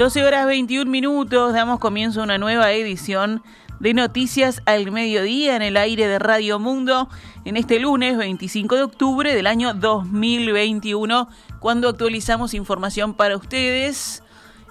12 horas 21 minutos, damos comienzo a una nueva edición de Noticias al Mediodía en el aire de Radio Mundo en este lunes 25 de octubre del año 2021, cuando actualizamos información para ustedes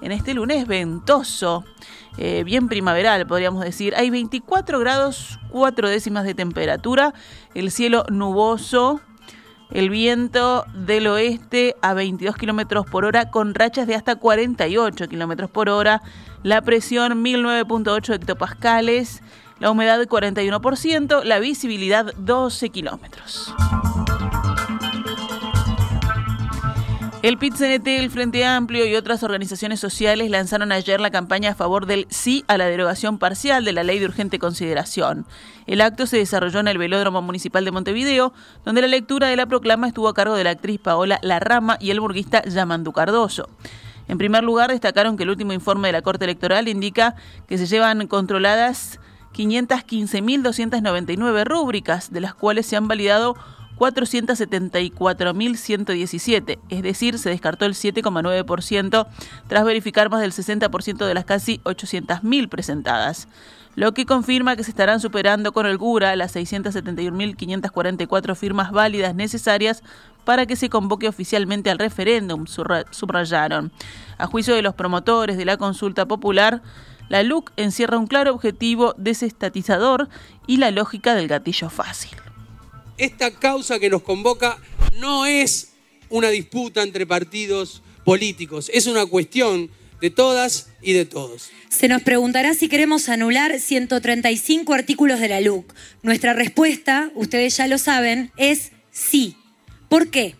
en este lunes ventoso, eh, bien primaveral podríamos decir. Hay 24 grados 4 décimas de temperatura, el cielo nuboso el viento del oeste a 22 kilómetros por hora con rachas de hasta 48 kilómetros por hora. La presión 1009.8 hectopascales. La humedad 41%. La visibilidad 12 kilómetros. El PIT-CNT, el Frente Amplio y otras organizaciones sociales lanzaron ayer la campaña a favor del sí a la derogación parcial de la ley de urgente consideración. El acto se desarrolló en el Velódromo Municipal de Montevideo, donde la lectura de la proclama estuvo a cargo de la actriz Paola Larrama y el burguista Yamandu Cardoso. En primer lugar, destacaron que el último informe de la Corte Electoral indica que se llevan controladas 515.299 rúbricas, de las cuales se han validado 474.117, es decir, se descartó el 7,9% tras verificar más del 60% de las casi 800.000 presentadas, lo que confirma que se estarán superando con holgura las 671.544 firmas válidas necesarias para que se convoque oficialmente al referéndum, subrayaron. A juicio de los promotores de la consulta popular, la LUC encierra un claro objetivo desestatizador y la lógica del gatillo fácil esta causa que nos convoca no es una disputa entre partidos políticos, es una cuestión de todas y de todos. Se nos preguntará si queremos anular 135 artículos de la LUC. Nuestra respuesta, ustedes ya lo saben, es sí. ¿Por qué?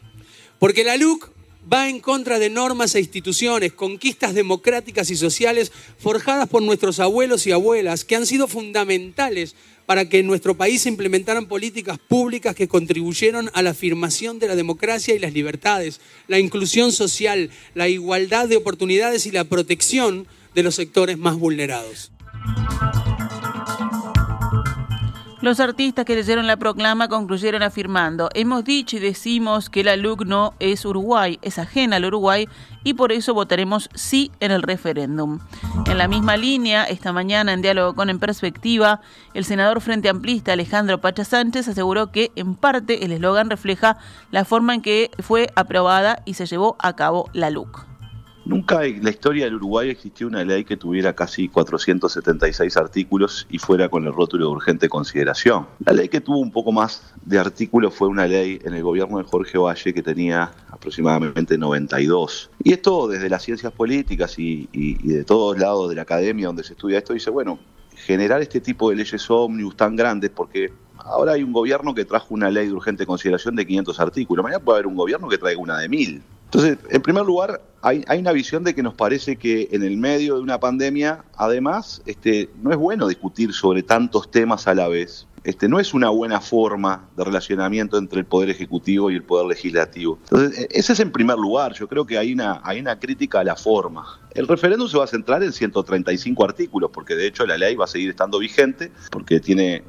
Porque la LUC va en contra de normas e instituciones, conquistas democráticas y sociales forjadas por nuestros abuelos y abuelas, que han sido fundamentales para que en nuestro país se implementaran políticas públicas que contribuyeron a la afirmación de la democracia y las libertades, la inclusión social, la igualdad de oportunidades y la protección de los sectores más vulnerados. Los artistas que leyeron la proclama concluyeron afirmando, hemos dicho y decimos que la LUC no es Uruguay, es ajena al Uruguay y por eso votaremos sí en el referéndum. En la misma línea, esta mañana en diálogo con En Perspectiva, el senador Frente Amplista Alejandro Pacha Sánchez aseguró que en parte el eslogan refleja la forma en que fue aprobada y se llevó a cabo la LUC. Nunca en la historia del Uruguay existió una ley que tuviera casi 476 artículos y fuera con el rótulo de urgente consideración. La ley que tuvo un poco más de artículos fue una ley en el gobierno de Jorge Valle que tenía aproximadamente 92. Y esto desde las ciencias políticas y, de todos lados de la academia donde se estudia esto, dice, bueno, generar este tipo de leyes ómnibus tan grandes porque ahora hay un gobierno que trajo una ley de urgente consideración de 500 artículos, mañana puede haber un gobierno que traiga una de 1000. Entonces, en primer lugar, hay, una visión de que nos parece que en el medio de una pandemia, además, este, no es bueno discutir sobre tantos temas a la vez. Este, no es una buena forma de relacionamiento entre el Poder Ejecutivo y el Poder Legislativo. Entonces, e, ese es en primer lugar. Yo creo que hay una, hay una crítica a la forma. El referéndum se va a centrar en 135 artículos, porque de hecho la ley va a seguir estando vigente, porque tiene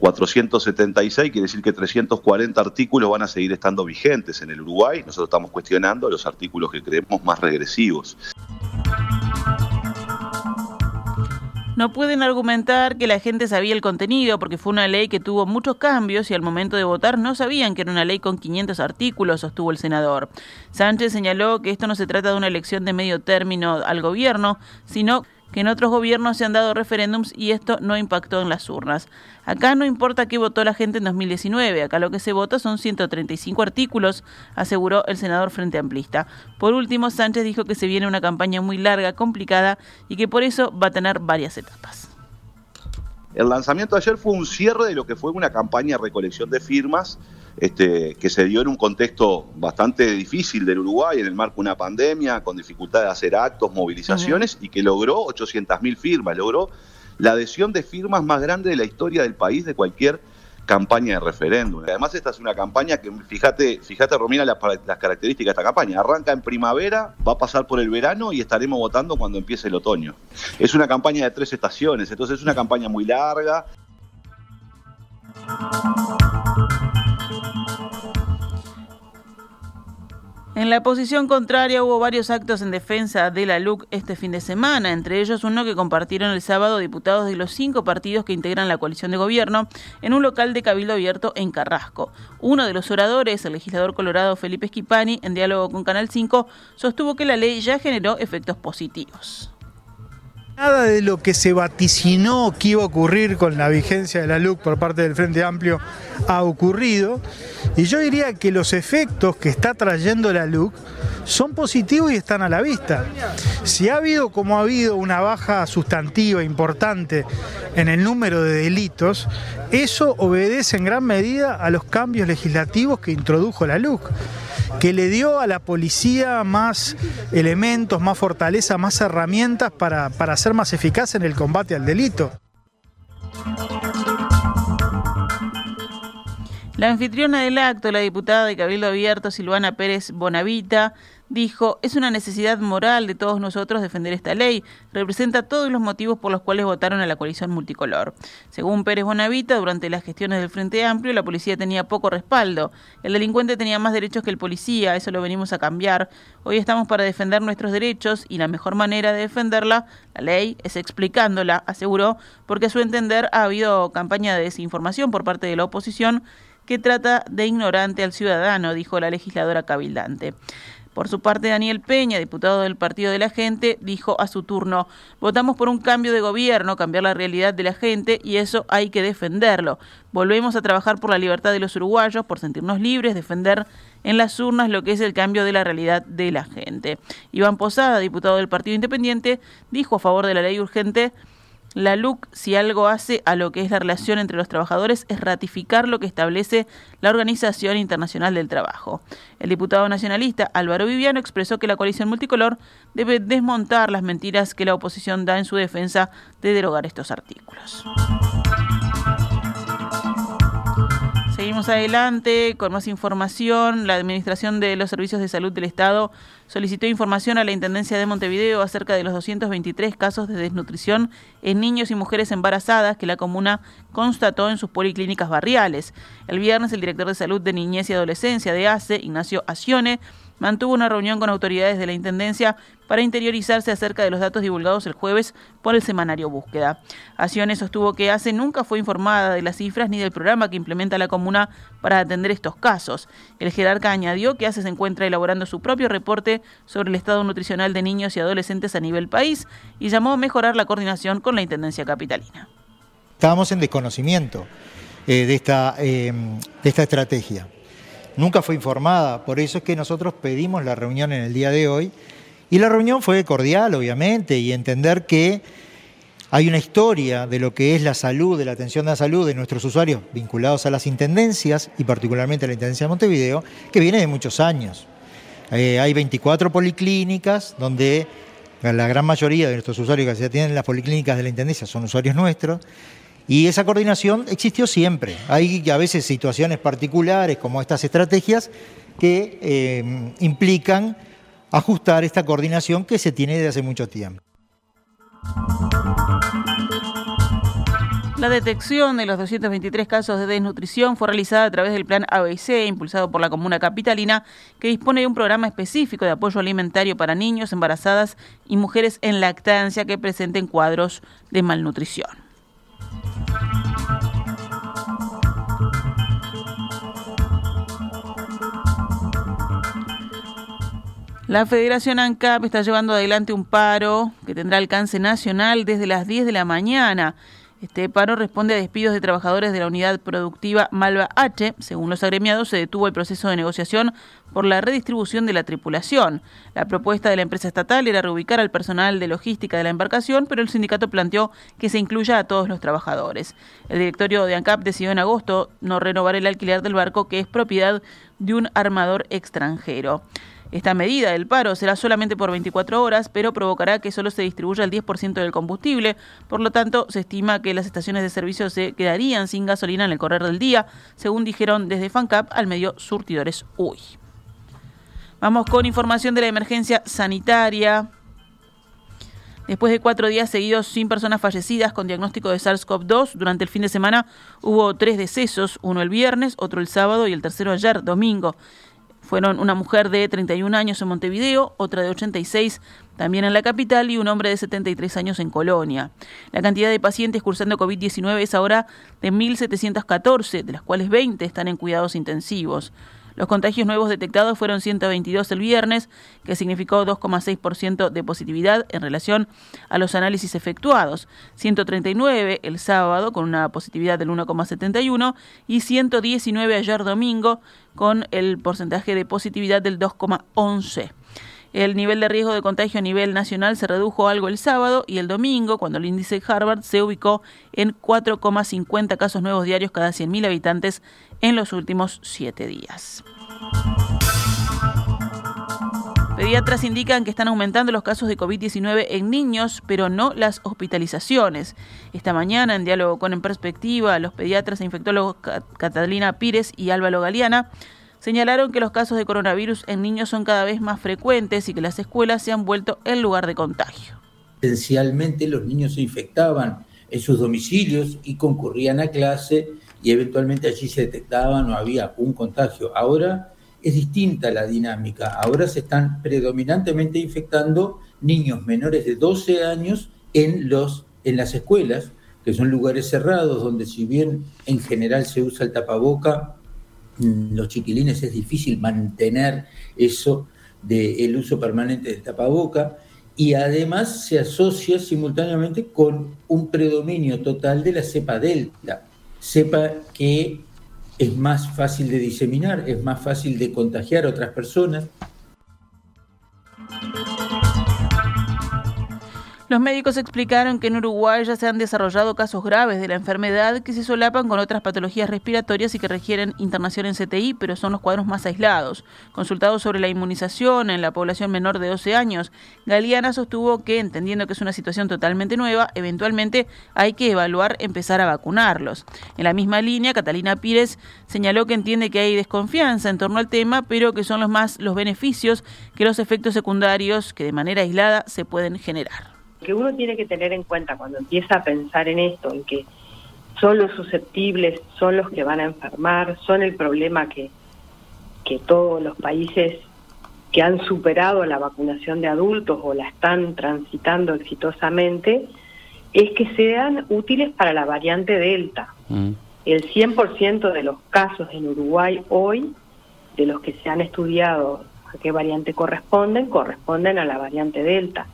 476, quiere decir que 340 artículos van a seguir estando vigentes en el Uruguay. Nosotros estamos cuestionando los artículos que creemos más regresivos. No pueden argumentar que la gente sabía el contenido porque fue una ley que tuvo muchos cambios y al momento de votar no sabían que era una ley con 500 artículos, sostuvo el senador. Sánchez señaló que esto no se trata de una elección de medio término al gobierno, sino que en otros gobiernos se han dado referéndums y esto no impactó en las urnas. Acá no importa qué votó la gente en 2019, acá lo que se vota son 135 artículos, aseguró el senador Frente Amplista. Por último, Sánchez dijo que se viene una campaña muy larga, complicada y que por eso va a tener varias etapas. El lanzamiento de ayer fue un cierre de lo que fue una campaña de recolección de firmas este, que se dio en un contexto bastante difícil del Uruguay, en el marco de una pandemia, con dificultad de hacer actos, movilizaciones, y que logró 800.000 firmas, logró la adhesión de firmas más grande de la historia del país de cualquier campaña de referéndum. Además, esta es una campaña que, fíjate, fíjate Romina, las, las, características de esta campaña. Arranca en primavera, va a pasar por el verano y estaremos votando cuando empiece el otoño. Es una campaña de tres estaciones, entonces es una campaña muy larga. En la posición contraria hubo varios actos en defensa de la LUC este fin de semana, entre ellos uno que compartieron el sábado diputados de los cinco partidos que integran la coalición de gobierno en un local de Cabildo Abierto en Carrasco. Uno de los oradores, el legislador colorado Felipe Schipani, en diálogo con Canal 5, sostuvo que la ley ya generó efectos positivos. Nada de lo que se vaticinó que iba a ocurrir con la vigencia de la LUC por parte del Frente Amplio ha ocurrido. Y yo diría que los efectos que está trayendo la LUC son positivos y están a la vista. Si ha habido, como ha habido, una baja sustantiva importante en el número de delitos, eso obedece en gran medida a los cambios legislativos que introdujo la LUC que le dio a la policía más elementos, más fortaleza, más herramientas para, para ser más eficaz en el combate al delito. La anfitriona del acto, la diputada de Cabildo Abierto, Silvana Pérez Bonavita, dijo, es una necesidad moral de todos nosotros defender esta ley, representa todos los motivos por los cuales votaron a la coalición multicolor. Según Pérez Bonavita, durante las gestiones del Frente Amplio, la policía tenía poco respaldo, el delincuente tenía más derechos que el policía, eso lo venimos a cambiar. Hoy estamos para defender nuestros derechos y la mejor manera de defenderla, la ley, es explicándola, aseguró, porque a su entender ha habido campaña de desinformación por parte de la oposición que trata de ignorante al ciudadano, dijo la legisladora cabildante. Por su parte, Daniel Peña, diputado del Partido de la Gente, dijo a su turno, votamos por un cambio de gobierno, cambiar la realidad de la gente y eso hay que defenderlo. Volvemos a trabajar por la libertad de los uruguayos, por sentirnos libres, defender en las urnas lo que es el cambio de la realidad de la gente. Iván Posada, diputado del Partido Independiente, dijo a favor de la ley urgente la LUC, si algo hace a lo que es la relación entre los trabajadores, es ratificar lo que establece la Organización Internacional del Trabajo. El diputado nacionalista Álvaro Viviano expresó que la coalición multicolor debe desmontar las mentiras que la oposición da en su defensa de derogar estos artículos. Seguimos adelante con más información. La Administración de los Servicios de Salud del Estado solicitó información a la Intendencia de Montevideo acerca de los 223 casos de desnutrición en niños y mujeres embarazadas que la comuna constató en sus policlínicas barriales. El viernes, el director de Salud de Niñez y Adolescencia de ACE, Ignacio Acione, mantuvo una reunión con autoridades de la Intendencia para interiorizarse acerca de los datos divulgados el jueves por el semanario Búsqueda. Acciones sostuvo que ACE nunca fue informada de las cifras ni del programa que implementa la comuna para atender estos casos. El jerarca añadió que ACE se encuentra elaborando su propio reporte sobre el estado nutricional de niños y adolescentes a nivel país y llamó a mejorar la coordinación con la Intendencia Capitalina. Estábamos en desconocimiento eh, de, esta, eh, de esta estrategia nunca fue informada. Por eso es que nosotros pedimos la reunión en el día de hoy. Y la reunión fue cordial, obviamente, y entender que hay una historia de lo que es la salud, de la atención de la salud de nuestros usuarios vinculados a las intendencias y particularmente a la Intendencia de Montevideo, que viene de muchos años. Eh, hay 24 policlínicas donde la gran mayoría de nuestros usuarios que se atienden en las policlínicas de la Intendencia son usuarios nuestros y esa coordinación existió siempre. Hay a veces situaciones particulares como estas estrategias que eh, implican ajustar esta coordinación que se tiene desde hace mucho tiempo. La detección de los 223 casos de desnutrición fue realizada a través del plan ABC, impulsado por la Comuna Capitalina, que dispone de un programa específico de apoyo alimentario para niños, embarazadas y mujeres en lactancia que presenten cuadros de malnutrición. La Federación ANCAP está llevando adelante un paro que tendrá alcance nacional desde las 10 de la mañana. Este paro responde a despidos de trabajadores de la unidad productiva Malva H. Según los agremiados, se detuvo el proceso de negociación por la redistribución de la tripulación. La propuesta de la empresa estatal era reubicar al personal de logística de la embarcación, pero el sindicato planteó que se incluya a todos los trabajadores. El directorio de ANCAP decidió en agosto no renovar el alquiler del barco, que es propiedad de un armador extranjero. Esta medida del paro será solamente por 24 horas, pero provocará que solo se distribuya el 10% del combustible. Por lo tanto, se estima que las estaciones de servicio se quedarían sin gasolina en el correr del día, según dijeron desde FANCAP al medio Surtidores Uy. Vamos con información de la emergencia sanitaria. Después de cuatro días seguidos sin personas fallecidas con diagnóstico de SARS-CoV-2, durante el fin de semana hubo tres decesos, uno el viernes, otro el sábado y el tercero ayer, domingo. Fueron una mujer de 31 años en Montevideo, otra de 86 también en la capital y un hombre de 73 años en Colonia. La cantidad de pacientes cursando COVID-19 es ahora de 1.714, de las cuales 20 están en cuidados intensivos. Los contagios nuevos detectados fueron 122 el viernes, que significó 2,6% de positividad en relación a los análisis efectuados, 139 el sábado con una positividad del 1,71 y 119 ayer domingo con el porcentaje de positividad del 2,11. El nivel de riesgo de contagio a nivel nacional se redujo algo el sábado y el domingo, cuando el índice Harvard se ubicó en 4,50 casos nuevos diarios cada 100.000 habitantes en los últimos siete días. Pediatras indican que están aumentando los casos de COVID-19 en niños, pero no las hospitalizaciones. Esta mañana, en diálogo con En Perspectiva, los pediatras e infectólogos Catalina Pires y Álvaro Galeana señalaron que los casos de coronavirus en niños son cada vez más frecuentes y que las escuelas se han vuelto el lugar de contagio. Esencialmente los niños se infectaban en sus domicilios y concurrían a clase y eventualmente allí se detectaban o había un contagio. Ahora es distinta la dinámica. Ahora se están predominantemente infectando niños menores de 12 años en, los, en las escuelas, que son lugares cerrados donde si bien en general se usa el tapaboca, Mm, los chiquilines es difícil mantener eso del uso permanente del tapaboca y además se asocia simultáneamente con un predominio total de la cepa delta, cepa que es más fácil de diseminar, es más fácil de contagiar a otras personas. Los médicos explicaron que en Uruguay ya se han desarrollado casos graves de la enfermedad que se solapan con otras patologías respiratorias y que requieren internación en CTI, pero son los cuadros más aislados. Consultado sobre la inmunización en la población menor de 12 años, Galeana sostuvo que, entendiendo que es una situación totalmente nueva, eventualmente hay que evaluar empezar a vacunarlos. En la misma línea, Catalina Pires señaló que entiende que hay desconfianza en torno al tema, pero que son los más los beneficios que los efectos secundarios que de manera aislada se pueden generar que uno tiene que tener en cuenta cuando empieza a pensar en esto, en que son los susceptibles, son los que van a enfermar, son el problema que, que todos los países que han superado la vacunación de adultos o la están transitando exitosamente, es que sean útiles para la variante Delta. Mm. El 100% de los casos en Uruguay hoy, de los que se han estudiado a qué variante corresponden, corresponden a la variante Delta.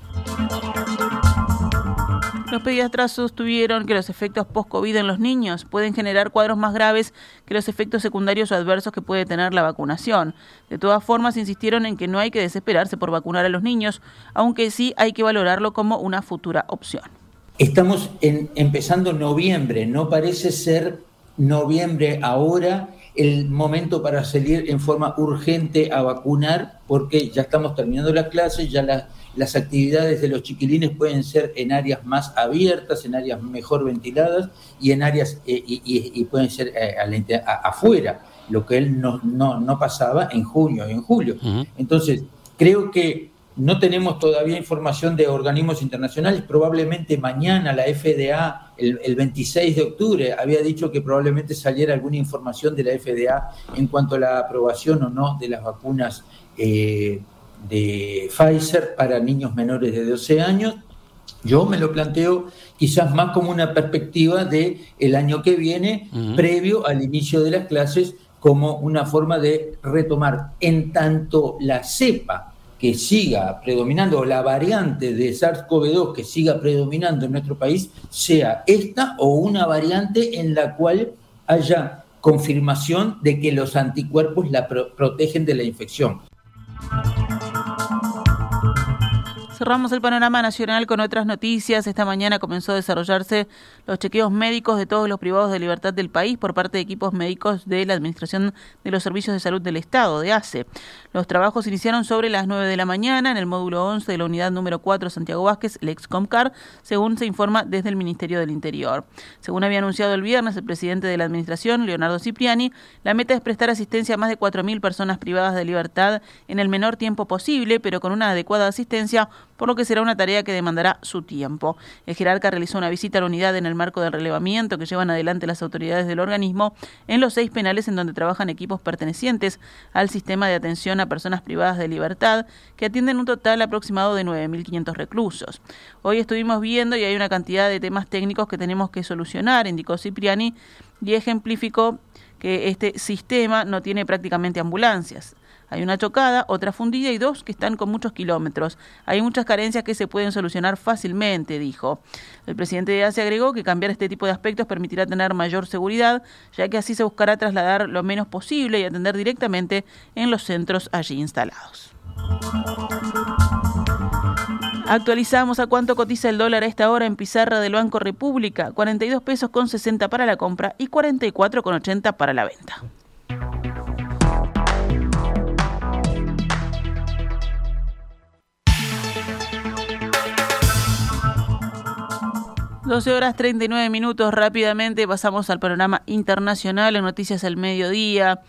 Los pediatras sostuvieron que los efectos post-COVID en los niños pueden generar cuadros más graves que los efectos secundarios o adversos que puede tener la vacunación. De todas formas, insistieron en que no hay que desesperarse por vacunar a los niños, aunque sí hay que valorarlo como una futura opción. Estamos empezando noviembre, no parece ser noviembre ahora el momento para salir en forma urgente a vacunar, porque ya estamos terminando las clases, ya la, las actividades de los chiquilines pueden ser en áreas más abiertas, en áreas mejor ventiladas y en áreas eh, y, pueden ser eh, afuera, lo que él no, no, pasaba en junio y en julio. Entonces, creo que no tenemos todavía información de organismos internacionales. Probablemente mañana la FDA, el, 26 de octubre, había dicho que probablemente saliera alguna información de la FDA en cuanto a la aprobación o no de las vacunas. Eh, de Pfizer para niños menores de 12 años. Yo me lo planteo quizás más como una perspectiva de el año que viene, previo al inicio de las clases, como una forma de retomar en tanto la cepa que siga predominando, o la variante de SARS-CoV-2 que siga predominando en nuestro país, sea esta o una variante en la cual haya confirmación de que los anticuerpos la protegen de la infección. Cerramos el panorama nacional con otras noticias. Esta mañana comenzó a desarrollarse los chequeos médicos de todos los privados de libertad del país por parte de equipos médicos de la Administración de los Servicios de Salud del Estado, de ACE. Los trabajos iniciaron sobre las 9 de la mañana en el módulo 11 de la unidad número 4 Santiago Vázquez, el Excomcar, según se informa desde el Ministerio del Interior. Según había anunciado el viernes el presidente de la Administración, Leonardo Cipriani, la meta es prestar asistencia a más de 4.000 personas privadas de libertad en el menor tiempo posible, pero con una adecuada asistencia por lo que será una tarea que demandará su tiempo. El jerarca realizó una visita a la unidad en el marco del relevamiento que llevan adelante las autoridades del organismo en los seis penales en donde trabajan equipos pertenecientes al sistema de atención a personas privadas de libertad, que atienden un total aproximado de 9.500 reclusos. Hoy estuvimos viendo y hay una cantidad de temas técnicos que tenemos que solucionar, indicó Cipriani, y ejemplificó que este sistema no tiene prácticamente ambulancias. Hay una chocada, otra fundida y dos que están con muchos kilómetros. Hay muchas carencias que se pueden solucionar fácilmente, dijo. El presidente de Asia agregó que cambiar este tipo de aspectos permitirá tener mayor seguridad, ya que así se buscará trasladar lo menos posible y atender directamente en los centros allí instalados. Actualizamos a cuánto cotiza el dólar a esta hora en pizarra del Banco República, 42 pesos con 60 para la compra y 44 con 80 para la venta. 12 horas 39 minutos. Rápidamente pasamos al panorama internacional en Noticias al Mediodía.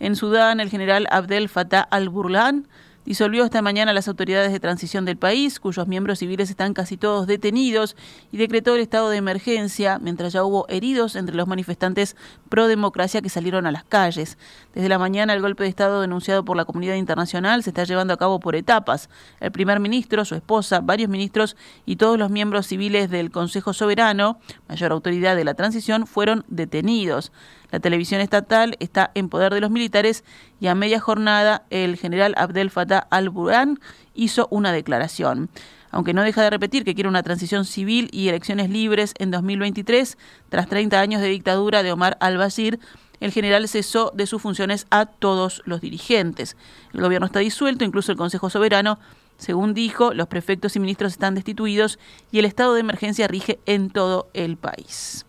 En Sudán, el general Abdel Fattah al-Burhan disolvió esta mañana las autoridades de transición del país, cuyos miembros civiles están casi todos detenidos, y decretó el estado de emergencia, mientras ya hubo heridos entre los manifestantes pro democracia que salieron a las calles. Desde la mañana, el golpe de Estado denunciado por la comunidad internacional se está llevando a cabo por etapas. El primer ministro, su esposa, varios ministros y todos los miembros civiles del Consejo Soberano, mayor autoridad de la transición, fueron detenidos. La televisión estatal está en poder de los militares y a media jornada el general Abdel Fattah al-Burhan hizo una declaración. Aunque no deja de repetir que quiere una transición civil y elecciones libres en 2023, tras 30 años de dictadura de Omar al-Bashir, el general cesó de sus funciones a todos los dirigentes. El gobierno está disuelto, incluso el Consejo Soberano. Según dijo, los prefectos y ministros están destituidos y el estado de emergencia rige en todo el país.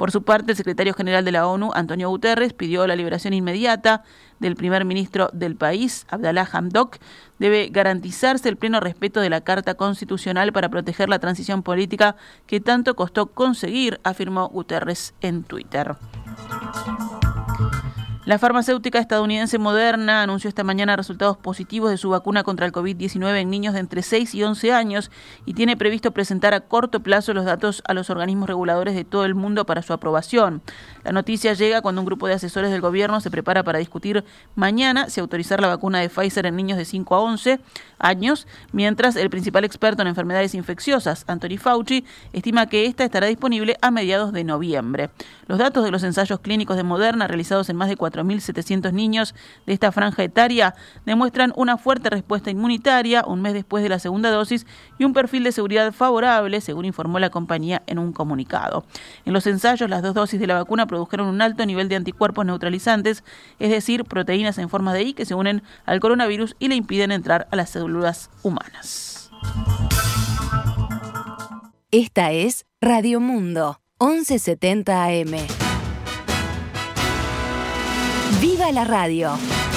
Por su parte, el secretario general de la ONU, Antonio Guterres, pidió la liberación inmediata del primer ministro del país, Abdallah Hamdok. Debe garantizarse el pleno respeto de la Carta Constitucional para proteger la transición política que tanto costó conseguir, afirmó Guterres en Twitter. La farmacéutica estadounidense Moderna anunció esta mañana resultados positivos de su vacuna contra el COVID-19 en niños de entre 6 y 11 años y tiene previsto presentar a corto plazo los datos a los organismos reguladores de todo el mundo para su aprobación. La noticia llega cuando un grupo de asesores del gobierno se prepara para discutir mañana si autorizar la vacuna de Pfizer en niños de 5 a 11 años, mientras el principal experto en enfermedades infecciosas, Anthony Fauci, estima que esta estará disponible a mediados de noviembre. Los datos de los ensayos clínicos de Moderna realizados en más de 4 1.700 niños de esta franja etaria demuestran una fuerte respuesta inmunitaria un mes después de la segunda dosis y un perfil de seguridad favorable, según informó la compañía en un comunicado. En los ensayos, las dos dosis de la vacuna produjeron un alto nivel de anticuerpos neutralizantes, es decir, proteínas en forma de I que se unen al coronavirus y le impiden entrar a las células humanas. Esta es Radio Mundo, 1170 AM. ¡Viva la radio!